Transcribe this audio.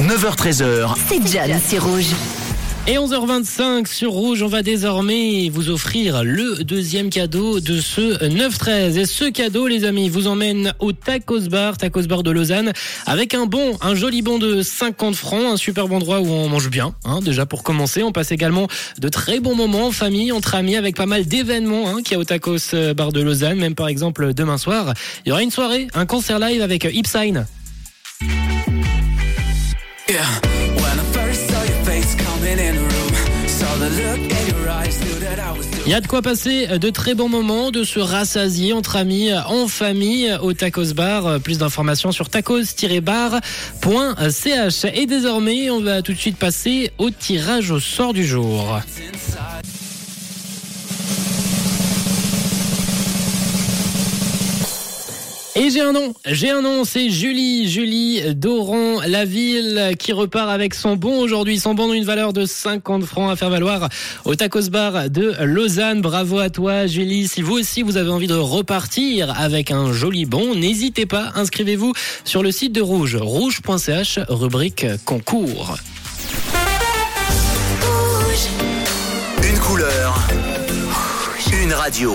9h13h. C'est John, c'est rouge. Et 11h25 sur Rouge, on va désormais vous offrir le deuxième cadeau de ce 9-13. Et ce cadeau, les amis, vous emmène au Tacos Bar, Tacos Bar de Lausanne, avec un bon, un joli bon de 50 francs, un superbe endroit où on mange bien, hein, déjà pour commencer. On passe également de très bons moments en famille, entre amis, avec pas mal d'événements hein, qu'il y a au Tacos Bar de Lausanne. Même par exemple, demain soir, il y aura une soirée, un concert live avec Ipsign. Il y a de quoi passer de très bons moments, de se rassasier entre amis, en famille, au Tacos Bar. Plus d'informations sur tacos-bar.ch. Et désormais, on va tout de suite passer au tirage au sort du jour. Et j'ai un nom, j'ai un nom, c'est Julie, Julie Doran, la ville qui repart avec son bon aujourd'hui, son bon d'une valeur de 50 francs à faire valoir au Tacos Bar de Lausanne. Bravo à toi Julie, si vous aussi vous avez envie de repartir avec un joli bon, n'hésitez pas, inscrivez-vous sur le site de Rouge, rouge.ch, rubrique concours. Une couleur. Une radio.